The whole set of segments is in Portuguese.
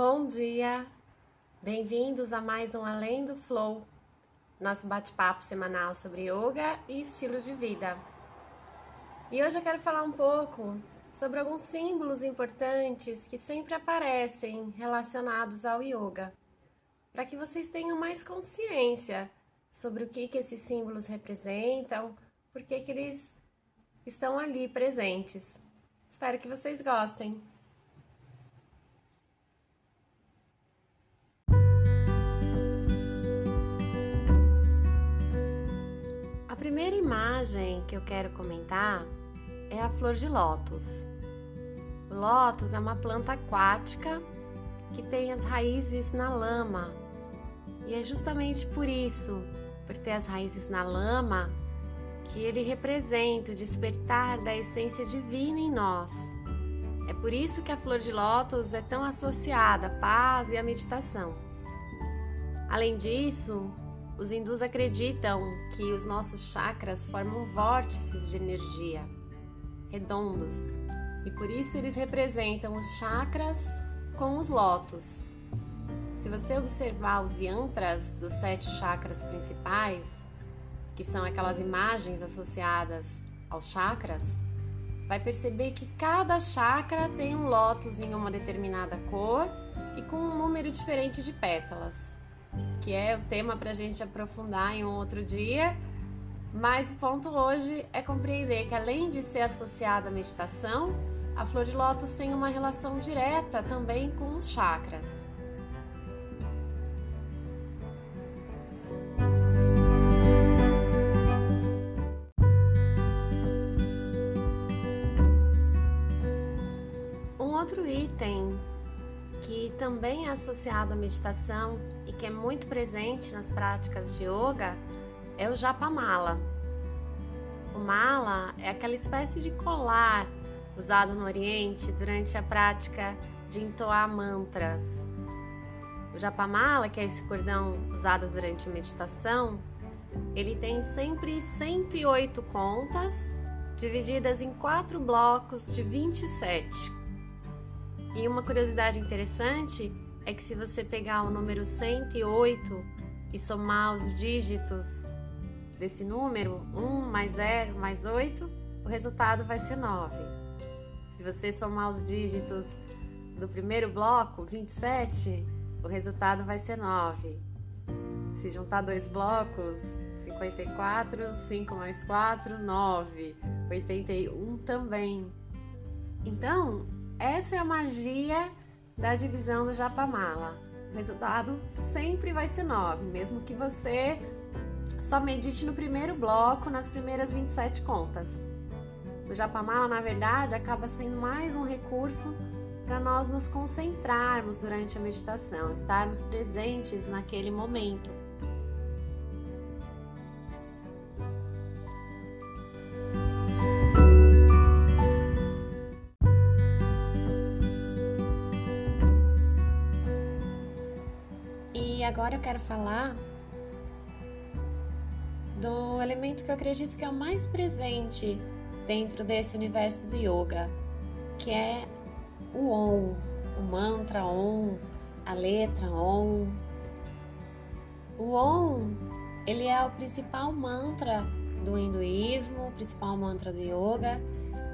Bom dia! Bem-vindos a mais um Além do Flow, nosso bate-papo semanal sobre yoga e estilo de vida. E hoje eu quero falar um pouco sobre alguns símbolos importantes que sempre aparecem relacionados ao yoga, para que vocês tenham mais consciência sobre o que, que esses símbolos representam, por que, que eles estão ali presentes. Espero que vocês gostem. Primeira imagem que eu quero comentar é a flor de lótus. O lótus é uma planta aquática que tem as raízes na lama. E é justamente por isso, por ter as raízes na lama, que ele representa o despertar da essência divina em nós. É por isso que a flor de lótus é tão associada à paz e à meditação. Além disso, os hindus acreditam que os nossos chakras formam vórtices de energia redondos e por isso eles representam os chakras com os lótus. Se você observar os yantras dos sete chakras principais, que são aquelas imagens associadas aos chakras, vai perceber que cada chakra tem um lótus em uma determinada cor e com um número diferente de pétalas que é o tema para a gente aprofundar em um outro dia. Mas o ponto hoje é compreender que, além de ser associada à meditação, a flor de lótus tem uma relação direta também com os chakras. Um outro item que também é associado à meditação e que é muito presente nas práticas de yoga é o japa mala. O mala é aquela espécie de colar usado no Oriente durante a prática de entoar mantras. O japamala, que é esse cordão usado durante a meditação, ele tem sempre 108 contas, divididas em quatro blocos de 27. E uma curiosidade interessante é que se você pegar o número 108 e somar os dígitos desse número, 1 mais 0 mais 8, o resultado vai ser 9. Se você somar os dígitos do primeiro bloco, 27, o resultado vai ser 9. Se juntar dois blocos, 54, 5 mais 4, 9, 81 também. Então, essa é a magia da divisão do Japamala. O resultado sempre vai ser 9, mesmo que você só medite no primeiro bloco, nas primeiras 27 contas. O Japamala, na verdade, acaba sendo mais um recurso para nós nos concentrarmos durante a meditação, estarmos presentes naquele momento. Agora eu quero falar do elemento que eu acredito que é o mais presente dentro desse universo do yoga, que é o Om, o mantra Om, a letra Om. O Om, ele é o principal mantra do hinduísmo, o principal mantra do yoga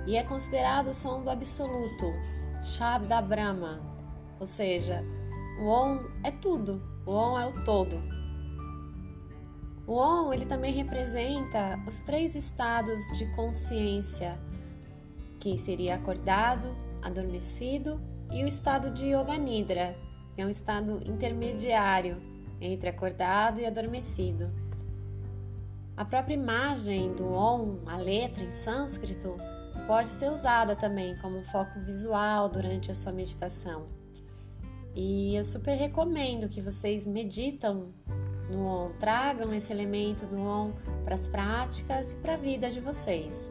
e é considerado o som do absoluto, Shabda Brahma, ou seja, o Om é tudo, o Om é o todo. O Om ele também representa os três estados de consciência, que seria acordado, adormecido e o estado de Yoga Nidra, que é um estado intermediário entre acordado e adormecido. A própria imagem do Om, a letra em sânscrito, pode ser usada também como um foco visual durante a sua meditação. E eu super recomendo que vocês meditam no ON, tragam esse elemento do ON para as práticas e para a vida de vocês.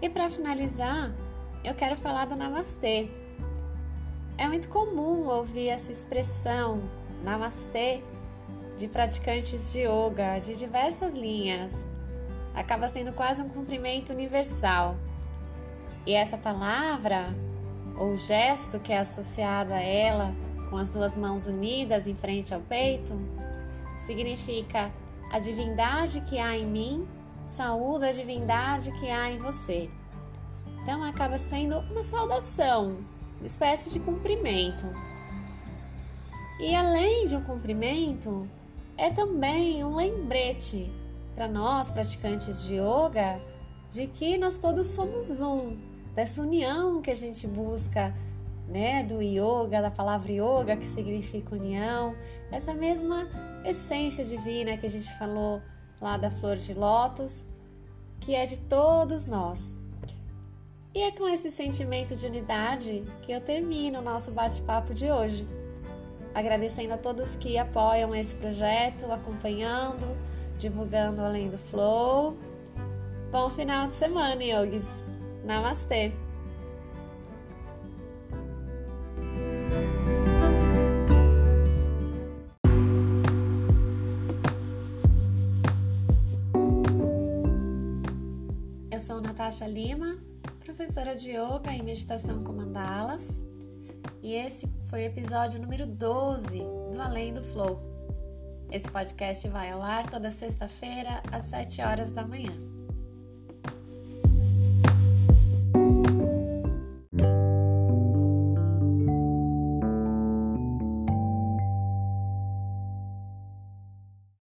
E para finalizar, eu quero falar do Namastê. É muito comum ouvir essa expressão Namastê de praticantes de yoga de diversas linhas. Acaba sendo quase um cumprimento universal. E essa palavra, ou gesto que é associado a ela, com as duas mãos unidas em frente ao peito, significa a divindade que há em mim, saúde a divindade que há em você. Então acaba sendo uma saudação, uma espécie de cumprimento. E além de um cumprimento, é também um lembrete para nós praticantes de yoga de que nós todos somos um, dessa união que a gente busca, né, do yoga, da palavra yoga que significa união, essa mesma essência divina que a gente falou lá da flor de lótus, que é de todos nós. E é com esse sentimento de unidade que eu termino o nosso bate-papo de hoje. Agradecendo a todos que apoiam esse projeto, acompanhando, divulgando além do Flow. Bom final de semana, yogis! Namastê! Eu sou Natasha Lima professora de yoga e meditação com mandalas, e esse foi o episódio número 12 do Além do Flow. Esse podcast vai ao ar toda sexta-feira às 7 horas da manhã.